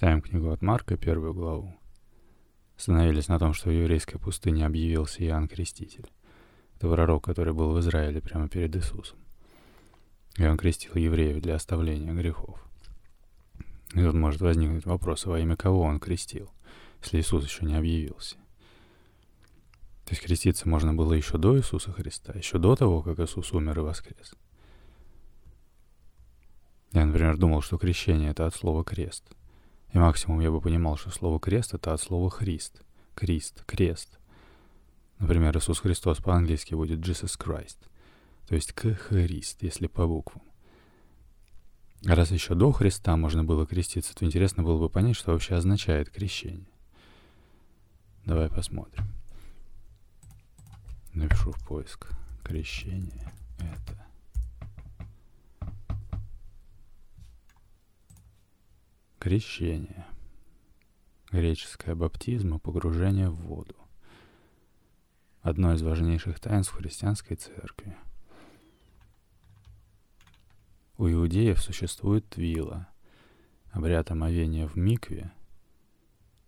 Читаем книгу от Марка, первую главу. Остановились на том, что в еврейской пустыне объявился Иоанн Креститель. Это пророк, который был в Израиле прямо перед Иисусом. И он крестил евреев для оставления грехов. И тут может возникнуть вопрос, во имя кого он крестил, если Иисус еще не объявился. То есть креститься можно было еще до Иисуса Христа, еще до того, как Иисус умер и воскрес. Я, например, думал, что крещение — это от слова «крест». И максимум я бы понимал, что слово «крест» — это от слова «христ». Крист, крест. Например, Иисус Христос по-английски будет Jesus Christ. То есть «кхрист», если по буквам. Раз еще до Христа можно было креститься, то интересно было бы понять, что вообще означает крещение. Давай посмотрим. Напишу в поиск. Крещение — это... Крещение. Греческое баптизм и погружение в воду. Одно из важнейших таинств христианской церкви. У иудеев существует твила, обряд омовения в микве,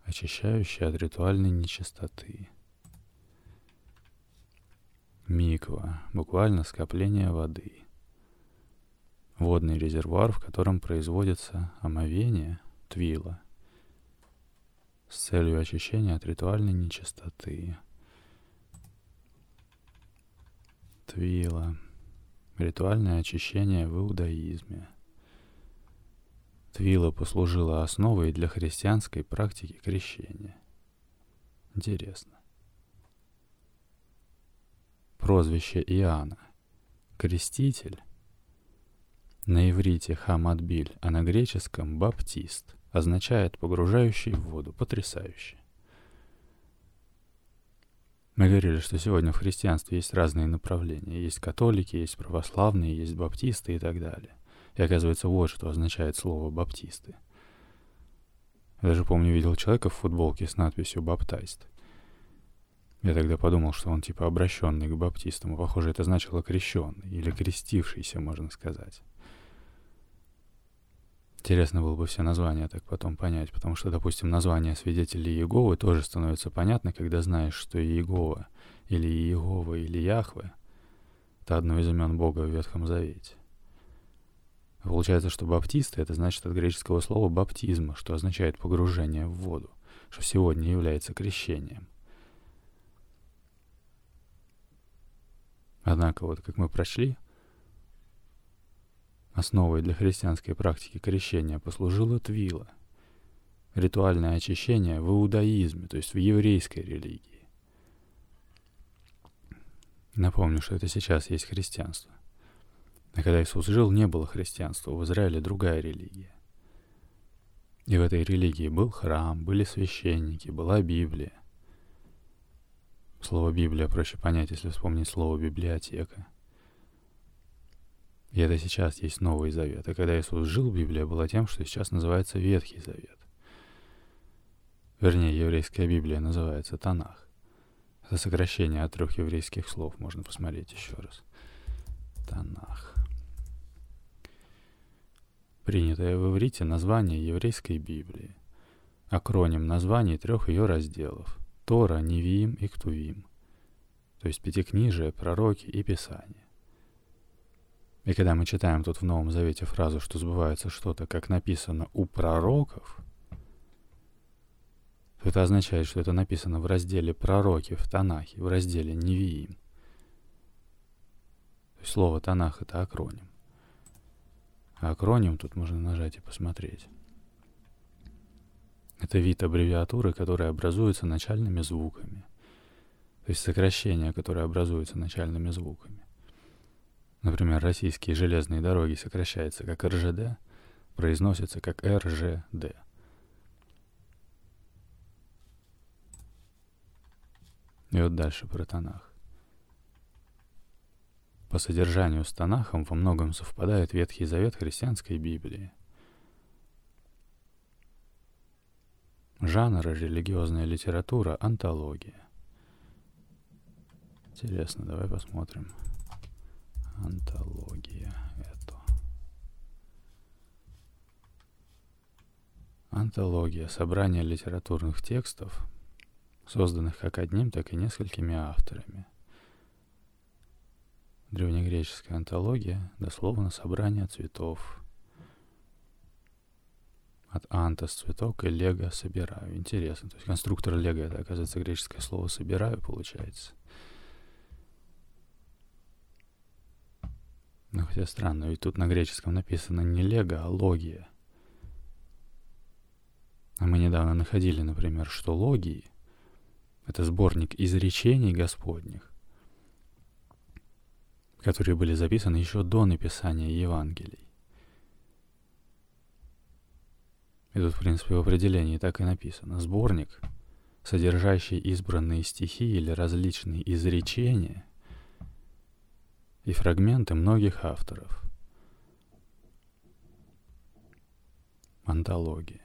очищающий от ритуальной нечистоты. Миква — буквально скопление воды — водный резервуар, в котором производится омовение твила с целью очищения от ритуальной нечистоты. Твила. Ритуальное очищение в иудаизме. Твила послужила основой для христианской практики крещения. Интересно. Прозвище Иоанна. Креститель на иврите хамадбиль, а на греческом баптист означает погружающий в воду, потрясающе. Мы говорили, что сегодня в христианстве есть разные направления. Есть католики, есть православные, есть баптисты и так далее. И оказывается, вот что означает слово «баптисты». Я даже помню, видел человека в футболке с надписью «баптайст». Я тогда подумал, что он типа обращенный к баптистам, и, похоже, это значило крещенный или крестившийся, можно сказать. Интересно было бы все названия так потом понять, потому что, допустим, название свидетелей Иеговы тоже становится понятно, когда знаешь, что Иегова или Иегова или Яхве — это одно из имен Бога в Ветхом Завете. Получается, что баптисты — это значит от греческого слова «баптизма», что означает погружение в воду, что сегодня является крещением. Однако, вот как мы прочли — Основой для христианской практики крещения послужило твила — ритуальное очищение в иудаизме, то есть в еврейской религии. Напомню, что это сейчас есть христианство. А когда Иисус жил, не было христианства, в Израиле другая религия. И в этой религии был храм, были священники, была Библия. Слово «Библия» проще понять, если вспомнить слово «библиотека». И это сейчас есть Новый Завет. А когда Иисус жил, Библия была тем, что сейчас называется Ветхий Завет. Вернее, еврейская Библия называется Танах. Это сокращение от трех еврейских слов, можно посмотреть еще раз. Танах. Принятое в иврите название еврейской Библии. Акроним названий трех ее разделов. Тора, Невиим и Ктувим. То есть Пятикнижие, Пророки и Писания. И когда мы читаем тут в Новом Завете фразу, что сбывается что-то, как написано у пророков, то это означает, что это написано в разделе «Пророки» в Танахе, в разделе «Невиим». То есть слово «Танах» — это акроним. А акроним тут можно нажать и посмотреть. Это вид аббревиатуры, который образуется начальными звуками. То есть сокращение, которое образуется начальными звуками. Например, российские железные дороги сокращаются как РЖД, произносятся как РЖД. И вот дальше про Танах. По содержанию с Танахом во многом совпадает Ветхий Завет христианской Библии. Жанр религиозная литература, антология. Интересно, давай посмотрим. Антология это. Антология — собрание литературных текстов, созданных как одним, так и несколькими авторами. Древнегреческая антология — дословно собрание цветов. От антос — цветок и лего — собираю. Интересно. То есть конструктор лего — это, оказывается, греческое слово «собираю» получается. Ну, хотя странно, ведь тут на греческом написано не лего, а логия. А мы недавно находили, например, что логии — это сборник изречений Господних, которые были записаны еще до написания Евангелий. И тут, в принципе, в определении так и написано. Сборник, содержащий избранные стихи или различные изречения и фрагменты многих авторов. Антология.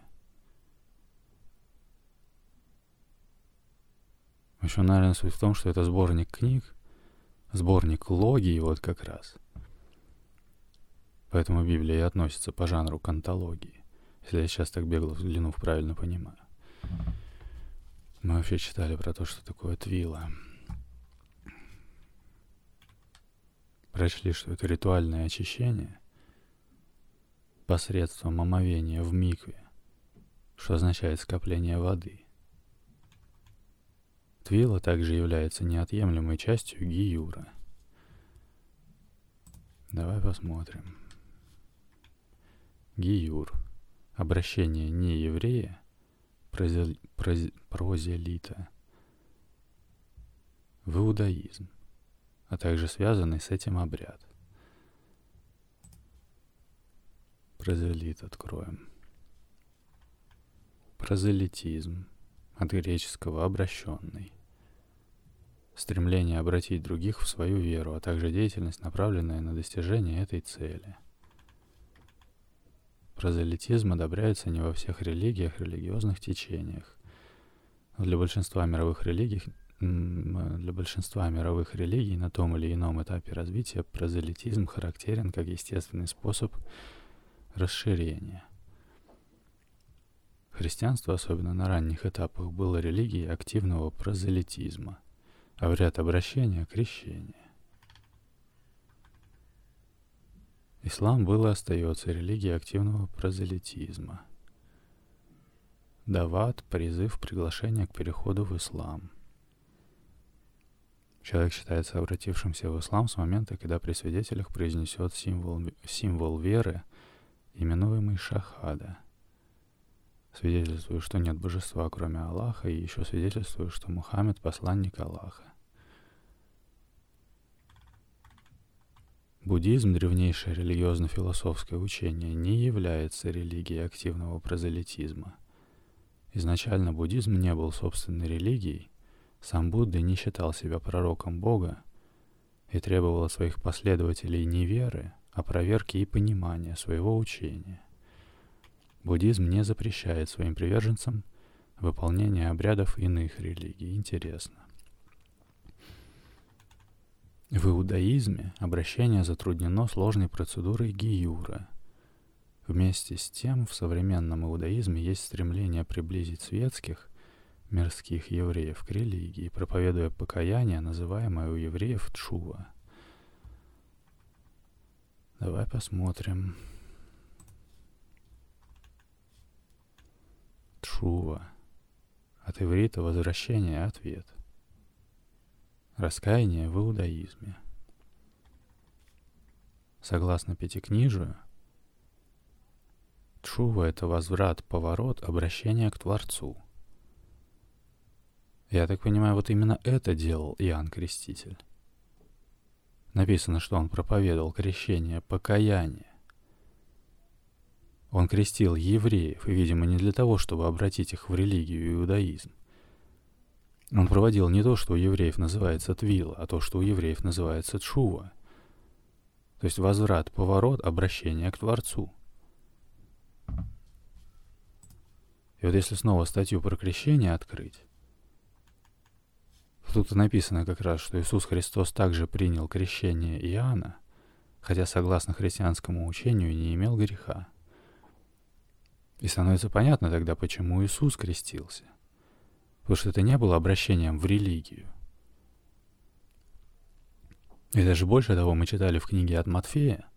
Еще, наверное, суть в том, что это сборник книг, сборник логии вот как раз. Поэтому Библия и относится по жанру к антологии, если я сейчас так бегло взглянув, правильно понимаю. Мы вообще читали про то, что такое твила. Прочли, что это ритуальное очищение посредством омовения в микве, что означает скопление воды – Твила также является неотъемлемой частью Гиюра. Давай посмотрим. Гиюр. Обращение не еврея, прозел, проз, прозелита, в иудаизм, а также связанный с этим обряд. Прозелит откроем. Прозелитизм от греческого обращенный стремление обратить других в свою веру, а также деятельность, направленная на достижение этой цели. Прозелитизм одобряется не во всех религиях, религиозных течениях. Для большинства мировых религий для большинства мировых религий на том или ином этапе развития прозелитизм характерен как естественный способ расширения. Христианство, особенно на ранних этапах, было религией активного прозелитизма – обряд обращения, крещения. Ислам был и остается религией активного прозелитизма. Дават – призыв, приглашение к переходу в ислам. Человек считается обратившимся в ислам с момента, когда при свидетелях произнесет символ, символ веры, именуемый шахада – свидетельствую, что нет божества, кроме Аллаха, и еще свидетельствую, что Мухаммед — посланник Аллаха. Буддизм, древнейшее религиозно-философское учение, не является религией активного прозелитизма. Изначально буддизм не был собственной религией, сам Будда не считал себя пророком Бога и требовал от своих последователей не веры, а проверки и понимания своего учения. Буддизм не запрещает своим приверженцам выполнение обрядов иных религий. Интересно. В иудаизме обращение затруднено сложной процедурой гиюра. Вместе с тем, в современном иудаизме есть стремление приблизить светских, мирских евреев к религии, проповедуя покаяние, называемое у евреев тшува. Давай посмотрим. Тшува. От иврита возвращение, ответ. Раскаяние в иудаизме. Согласно Пятикнижию, Тшува — это возврат, поворот, обращение к Творцу. Я так понимаю, вот именно это делал Иоанн Креститель. Написано, что он проповедовал крещение, покаяние. Он крестил евреев, и, видимо, не для того, чтобы обратить их в религию и иудаизм. Он проводил не то, что у евреев называется твила, а то, что у евреев называется тшува. То есть возврат, поворот, обращение к Творцу. И вот если снова статью про крещение открыть, тут написано как раз, что Иисус Христос также принял крещение Иоанна, хотя согласно христианскому учению не имел греха. И становится понятно тогда, почему Иисус крестился. Потому что это не было обращением в религию. И даже больше того, мы читали в книге от Матфея,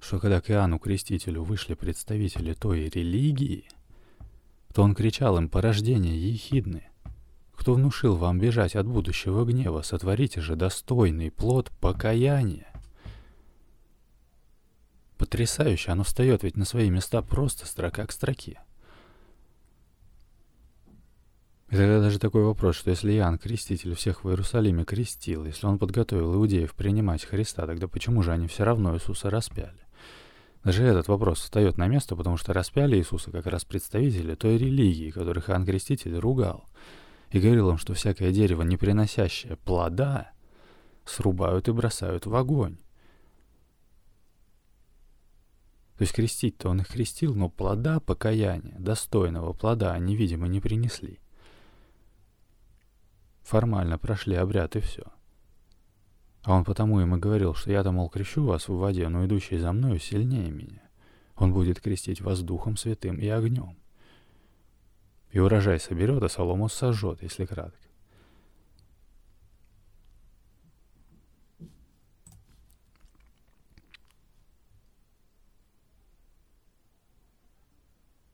что когда к Иоанну Крестителю вышли представители той религии, то он кричал им «Порождение ехидны! Кто внушил вам бежать от будущего гнева, сотворите же достойный плод покаяния!» Потрясающе, оно встает ведь на свои места просто строка к строке. И тогда даже такой вопрос, что если Иоанн Креститель всех в Иерусалиме крестил, если он подготовил иудеев принимать Христа, тогда почему же они все равно Иисуса распяли? Даже этот вопрос встает на место, потому что распяли Иисуса как раз представители той религии, которых Иоанн Креститель ругал, и говорил им, что всякое дерево, не приносящее плода, срубают и бросают в огонь. То есть крестить-то он их крестил, но плода покаяния, достойного плода, они, видимо, не принесли. Формально прошли обряд и все. А он потому им и говорил, что я-то, мол, крещу вас в воде, но идущий за мною сильнее меня. Он будет крестить вас Духом Святым и огнем. И урожай соберет, а солому сожжет, если кратко.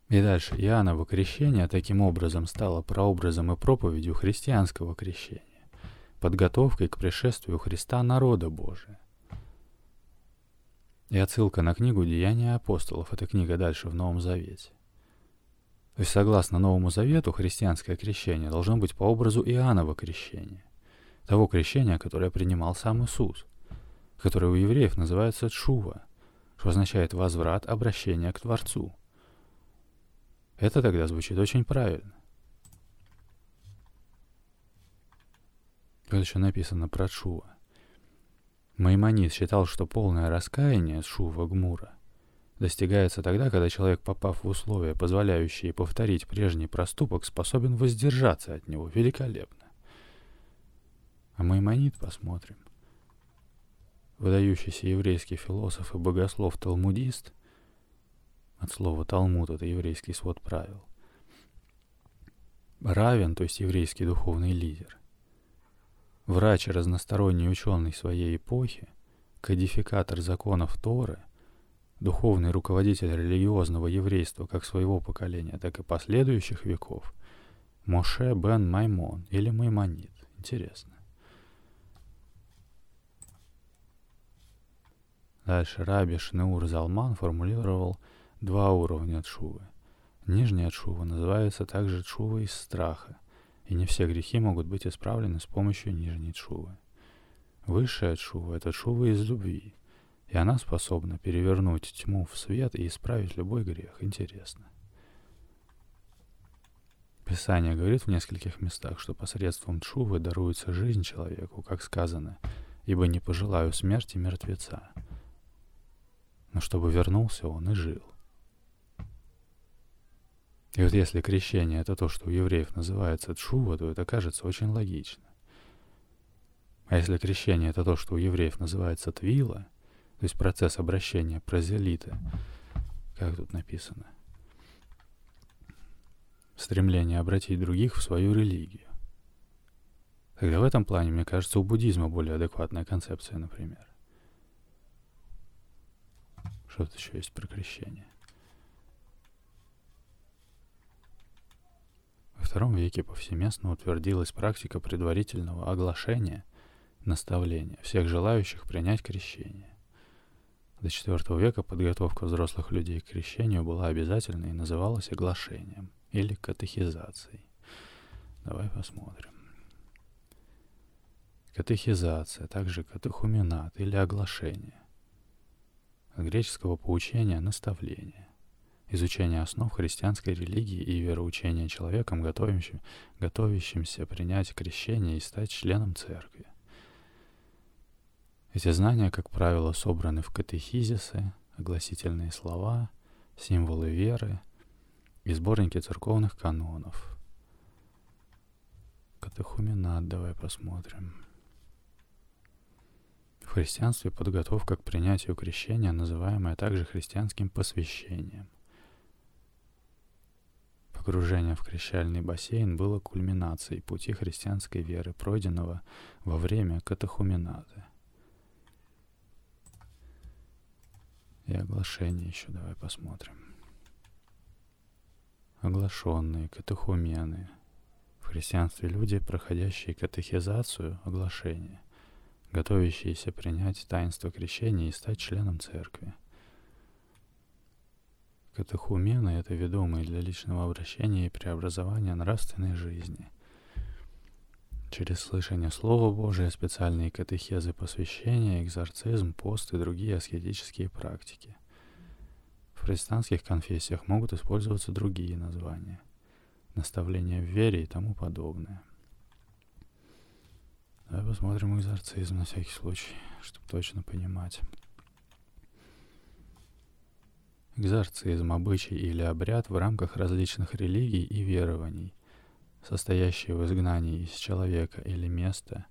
И дальше Иоанново крещение таким образом стало прообразом и проповедью христианского крещения, подготовкой к пришествию Христа народа Божия. И отсылка на книгу «Деяния апостолов» — это книга дальше в Новом Завете. То есть, согласно Новому Завету, христианское крещение должно быть по образу Иоаннова крещения, того крещения, которое принимал сам Иисус, которое у евреев называется «чува», что означает «возврат, обращение к Творцу». Это тогда звучит очень правильно. Тут еще написано про Шува. Маймонид считал, что полное раскаяние Шува Гмура достигается тогда, когда человек, попав в условия, позволяющие повторить прежний проступок, способен воздержаться от него великолепно. А Маймонид посмотрим. Выдающийся еврейский философ и богослов-талмудист от слова Талмуд — это еврейский свод правил. Равен, то есть еврейский духовный лидер. Врач и разносторонний ученый своей эпохи, кодификатор законов Торы, духовный руководитель религиозного еврейства как своего поколения, так и последующих веков, Моше бен Маймон или Маймонит. Интересно. Дальше Раби Шнеур Залман формулировал – два уровня чувы. Нижняя чува называется также чува из страха, и не все грехи могут быть исправлены с помощью нижней чувы. Высшая чува — это чува из любви, и она способна перевернуть тьму в свет и исправить любой грех. Интересно. Писание говорит в нескольких местах, что посредством чувы даруется жизнь человеку, как сказано, «Ибо не пожелаю смерти мертвеца, но чтобы вернулся он и жил». И вот если крещение — это то, что у евреев называется тшува, то это кажется очень логично. А если крещение — это то, что у евреев называется твила, то есть процесс обращения прозелита, как тут написано, стремление обратить других в свою религию. Тогда в этом плане, мне кажется, у буддизма более адекватная концепция, например. Что тут еще есть про крещение? II веке повсеместно утвердилась практика предварительного оглашения наставления всех желающих принять крещение. До IV века подготовка взрослых людей к крещению была обязательной и называлась оглашением или катехизацией. Давай посмотрим. Катехизация, также катехуменат или оглашение. От греческого поучения – наставление изучение основ христианской религии и вероучения человеком, готовящим, готовящимся принять крещение и стать членом церкви. Эти знания, как правило, собраны в катехизисы, огласительные слова, символы веры и сборники церковных канонов. Катехуменат давай посмотрим. В христианстве подготовка к принятию крещения, называемая также христианским посвящением. Погружение в крещальный бассейн было кульминацией пути христианской веры, пройденного во время катахуменаты. И оглашение еще давай посмотрим. Оглашенные, катехумены. В христианстве люди, проходящие катехизацию, оглашение, готовящиеся принять таинство крещения и стать членом церкви – Катехумены — это ведомые для личного обращения и преобразования нравственной жизни. Через слышание Слова Божия, специальные катехезы посвящения, экзорцизм, пост и другие аскетические практики. В христианских конфессиях могут использоваться другие названия. Наставления в вере и тому подобное. Давай посмотрим экзорцизм на всякий случай, чтобы точно понимать. Экзорцизм, обычай или обряд в рамках различных религий и верований, состоящий в изгнании из человека или места,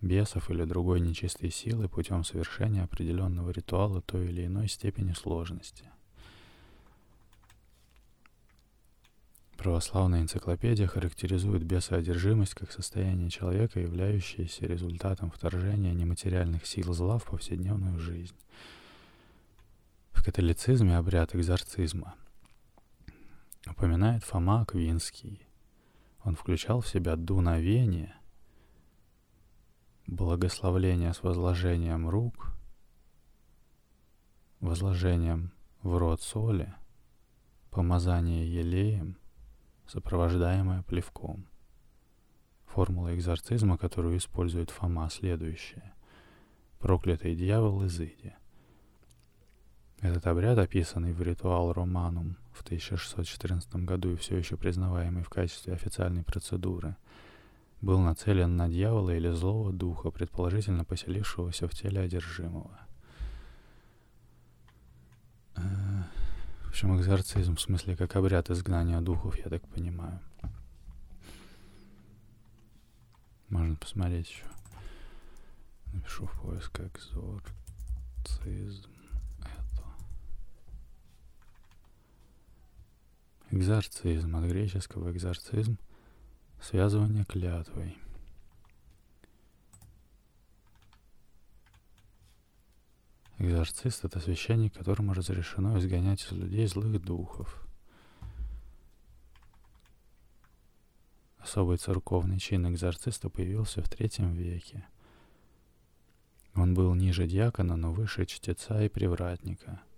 бесов или другой нечистой силы путем совершения определенного ритуала той или иной степени сложности. Православная энциклопедия характеризует бесоодержимость как состояние человека, являющееся результатом вторжения нематериальных сил зла в повседневную жизнь – в католицизме обряд экзорцизма упоминает Фома Аквинский. Он включал в себя дуновение, благословление с возложением рук, возложением в рот соли, помазание елеем, сопровождаемое плевком. Формула экзорцизма, которую использует Фома, следующая. Проклятый дьявол изыди – этот обряд, описанный в ритуал Романум в 1614 году и все еще признаваемый в качестве официальной процедуры, был нацелен на дьявола или злого духа, предположительно поселившегося в теле одержимого. Э, в общем, экзорцизм, в смысле, как обряд изгнания духов, я так понимаю. Можно посмотреть еще. Напишу в поиск экзорцизм. Экзорцизм от греческого экзорцизм – связывание клятвой. Экзорцист – это священник, которому разрешено изгонять из людей злых духов. Особый церковный чин экзорциста появился в третьем веке. Он был ниже диакона, но выше чтеца и привратника –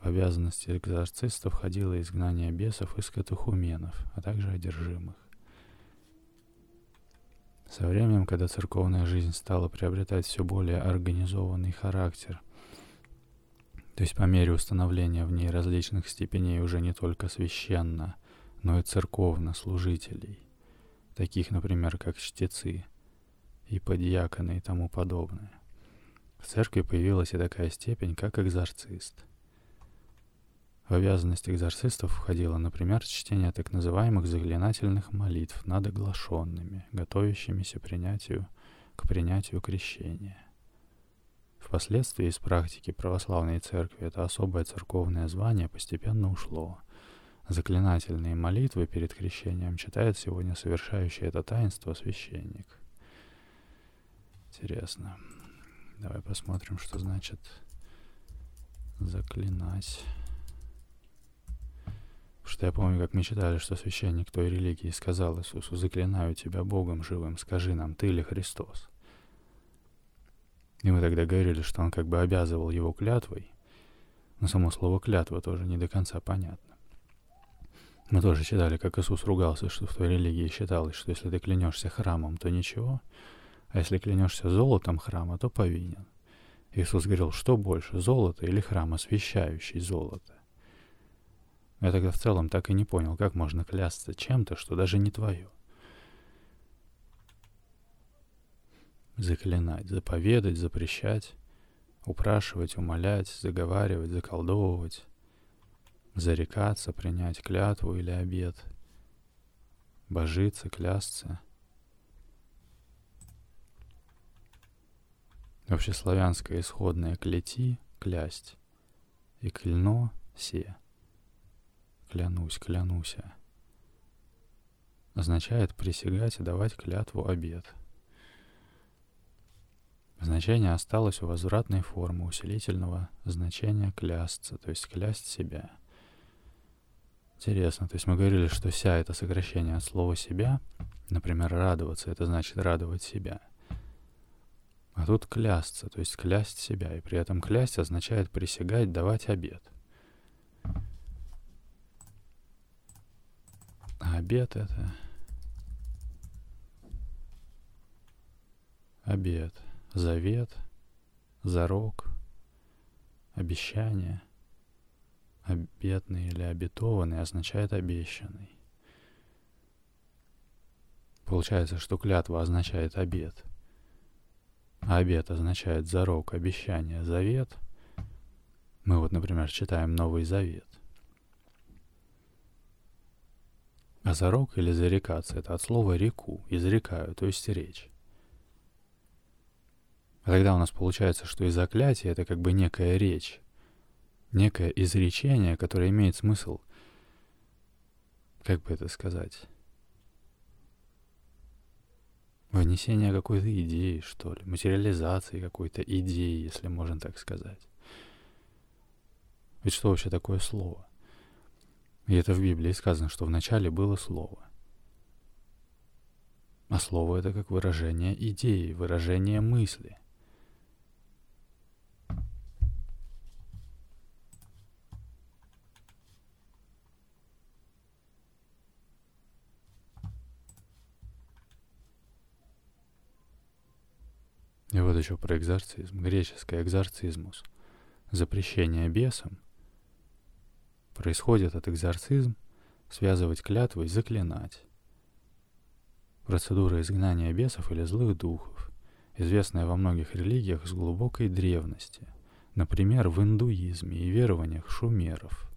в обязанности экзорциста входило изгнание бесов из катехуменов, а также одержимых. Со временем, когда церковная жизнь стала приобретать все более организованный характер, то есть по мере установления в ней различных степеней уже не только священно, но и церковно служителей, таких, например, как чтецы, и подьяконы и тому подобное. В церкви появилась и такая степень, как экзорцист – в обязанность экзорцистов входило, например, чтение так называемых заклинательных молитв над оглашенными, готовящимися принятию, к принятию крещения. Впоследствии из практики православной церкви это особое церковное звание постепенно ушло. Заклинательные молитвы перед крещением читает сегодня совершающий это таинство священник. Интересно. Давай посмотрим, что значит заклинать. Что я помню, как мы читали, что священник той религии сказал Иисусу, «Заклинаю тебя Богом живым, скажи нам, ты ли Христос?» И мы тогда говорили, что он как бы обязывал его клятвой, но само слово «клятва» тоже не до конца понятно. Мы тоже читали, как Иисус ругался, что в той религии считалось, что если ты клянешься храмом, то ничего, а если клянешься золотом храма, то повинен. Иисус говорил, что больше, золото или храм, освящающий золото? Я тогда в целом так и не понял, как можно клясться чем-то, что даже не твое. Заклинать, заповедать, запрещать, упрашивать, умолять, заговаривать, заколдовывать, зарекаться, принять клятву или обед, божиться, клясться. Общеславянское исходное клети — клясть, и клено — се — клянусь, клянуся, означает присягать и давать клятву обет. Значение осталось у возвратной формы усилительного значения клясться, то есть клясть себя. Интересно, то есть мы говорили, что «ся» — это сокращение от слова «себя», например, «радоваться» — это значит «радовать себя». А тут клясться, то есть клясть себя, и при этом клясть означает присягать, давать обед. А обед это... Обед — завет, зарок, обещание. Обетный или обетованный означает обещанный. Получается, что клятва означает обет, а обет означает зарок, обещание, завет. Мы вот, например, читаем Новый Завет. А зарок или зарекаться — это от слова «реку», изрекаю, то есть речь. А тогда у нас получается, что и заклятие — это как бы некая речь, некое изречение, которое имеет смысл, как бы это сказать, вынесение какой-то идеи, что ли, материализации какой-то идеи, если можно так сказать. Ведь что вообще такое слово? И это в Библии сказано, что вначале было слово. А слово — это как выражение идеи, выражение мысли. И вот еще про экзорцизм. Греческий экзорцизмус. Запрещение бесам происходит от экзорцизм связывать клятвы и заклинать. Процедура изгнания бесов или злых духов, известная во многих религиях с глубокой древности, например, в индуизме и верованиях шумеров.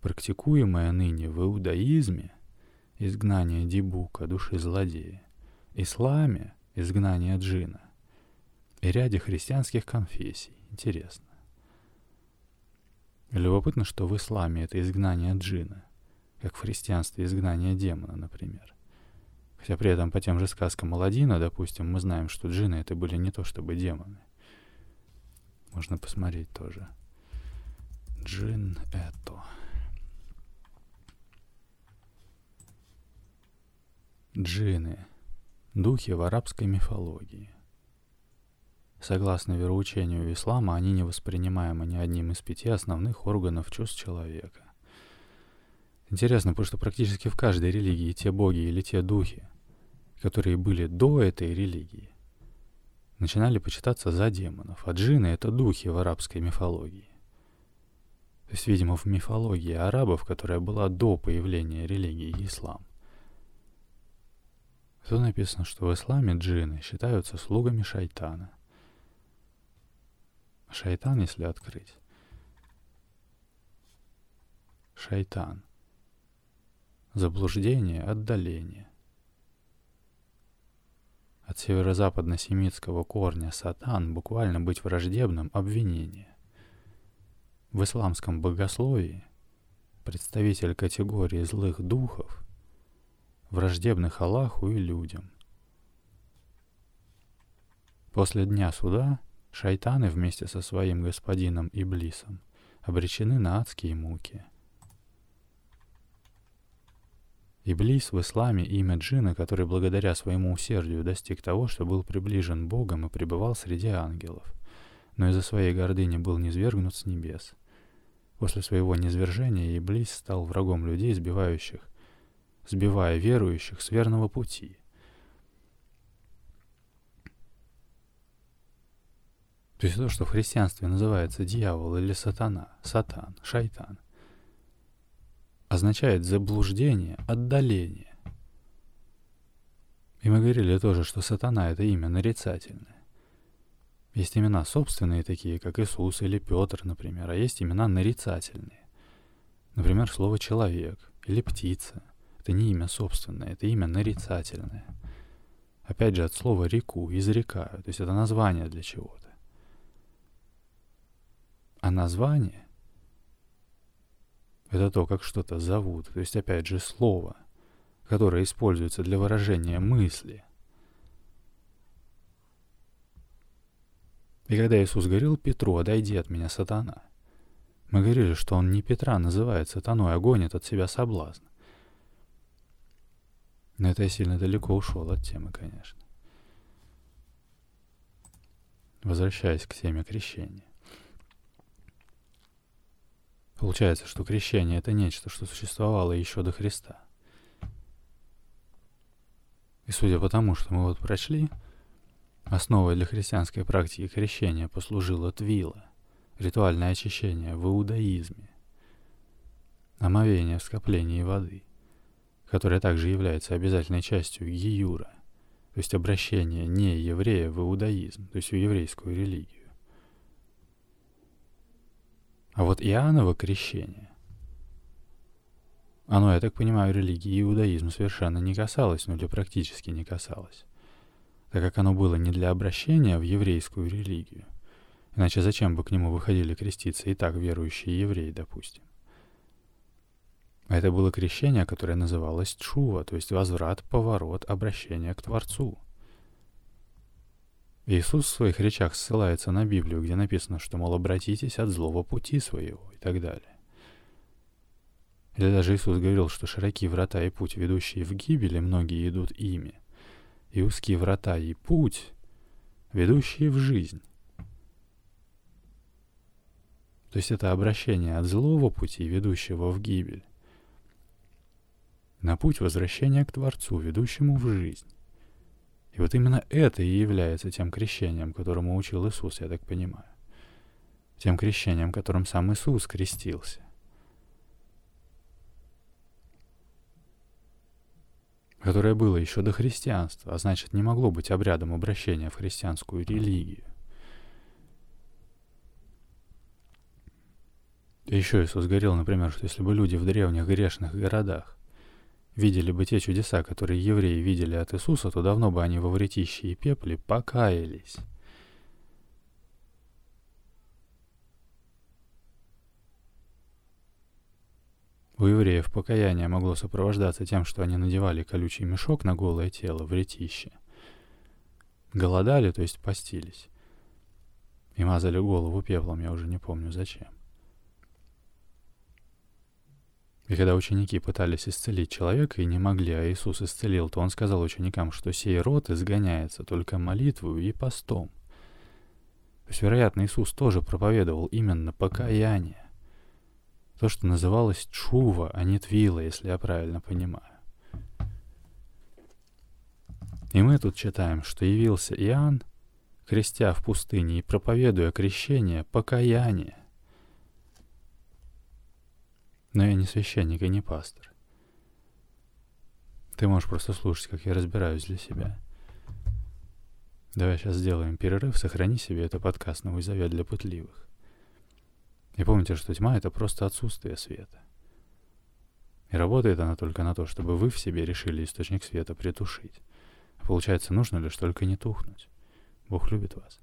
Практикуемая ныне в иудаизме изгнание дебука, души злодея, исламе изгнание джина, и ряде христианских конфессий. Интересно. Любопытно, что в исламе это изгнание джина, как в христианстве изгнание демона, например. Хотя при этом по тем же сказкам Аладдина, допустим, мы знаем, что джины это были не то чтобы демоны. Можно посмотреть тоже. Джин это. Джины. Духи в арабской мифологии. Согласно вероучению ислама, они не воспринимаемы ни одним из пяти основных органов чувств человека. Интересно, потому что практически в каждой религии те боги или те духи, которые были до этой религии, начинали почитаться за демонов, а джины — это духи в арабской мифологии. То есть, видимо, в мифологии арабов, которая была до появления религии ислам, тут написано, что в исламе джины считаются слугами шайтана. Шайтан, если открыть. Шайтан. Заблуждение, отдаление. От северо-западно-семитского корня сатан буквально быть враждебным обвинение. В исламском богословии представитель категории злых духов, враждебных Аллаху и людям. После дня суда Шайтаны вместе со своим господином Иблисом обречены на адские муки. Иблис в исламе имя джина, который благодаря своему усердию достиг того, что был приближен Богом и пребывал среди ангелов, но из-за своей гордыни был низвергнут с небес. После своего низвержения Иблис стал врагом людей, сбивающих, сбивая верующих с верного пути — То есть то, что в христианстве называется дьявол или сатана, сатан, шайтан, означает заблуждение, отдаление. И мы говорили тоже, что сатана — это имя нарицательное. Есть имена собственные, такие как Иисус или Петр, например, а есть имена нарицательные. Например, слово «человек» или «птица». Это не имя собственное, это имя нарицательное. Опять же, от слова «реку», «изрекаю», то есть это название для чего-то. А название Это то, как что-то зовут. То есть, опять же, слово, которое используется для выражения мысли. И когда Иисус говорил Петру, «Отойди от меня, сатана», мы говорили, что он не Петра называет сатаной, а гонит от себя соблазн. Но это я сильно далеко ушел от темы, конечно. Возвращаясь к теме крещения. Получается, что крещение — это нечто, что существовало еще до Христа. И судя по тому, что мы вот прочли, основой для христианской практики крещения послужило твила, ритуальное очищение в иудаизме, омовение в скоплении воды, которое также является обязательной частью гиюра, то есть обращение не еврея в иудаизм, то есть в еврейскую религию. А вот Иоанново крещение, оно, я так понимаю, религии иудаизма совершенно не касалось, ну или практически не касалось, так как оно было не для обращения в еврейскую религию. Иначе зачем бы к нему выходили креститься и так верующие евреи, допустим? А это было крещение, которое называлось чува, то есть возврат, поворот, обращение к Творцу. Иисус в своих речах ссылается на Библию, где написано, что, мол, обратитесь от злого пути своего и так далее. Или даже Иисус говорил, что широкие врата и путь, ведущие в гибель, многие идут ими, и узкие врата и путь, ведущие в жизнь. То есть это обращение от злого пути, ведущего в гибель, на путь возвращения к Творцу, ведущему в жизнь. И вот именно это и является тем крещением, которому учил Иисус, я так понимаю. Тем крещением, которым сам Иисус крестился. Которое было еще до христианства, а значит не могло быть обрядом обращения в христианскую религию. И еще Иисус говорил, например, что если бы люди в древних грешных городах видели бы те чудеса, которые евреи видели от Иисуса, то давно бы они во вретище и пепле покаялись. У евреев покаяние могло сопровождаться тем, что они надевали колючий мешок на голое тело, вретище. Голодали, то есть постились. И мазали голову пеплом, я уже не помню зачем. И когда ученики пытались исцелить человека и не могли, а Иисус исцелил, то он сказал ученикам, что сей род изгоняется только молитвою и постом. То есть, вероятно, Иисус тоже проповедовал именно покаяние. То, что называлось чува, а не твила, если я правильно понимаю. И мы тут читаем, что явился Иоанн, крестя в пустыне и проповедуя крещение, покаяние. Но я не священник и не пастор. Ты можешь просто слушать, как я разбираюсь для себя. Давай сейчас сделаем перерыв, сохрани себе это подкаст «Новый завет для пытливых». И помните, что тьма — это просто отсутствие света. И работает она только на то, чтобы вы в себе решили источник света притушить. Получается, нужно лишь только не тухнуть. Бог любит вас.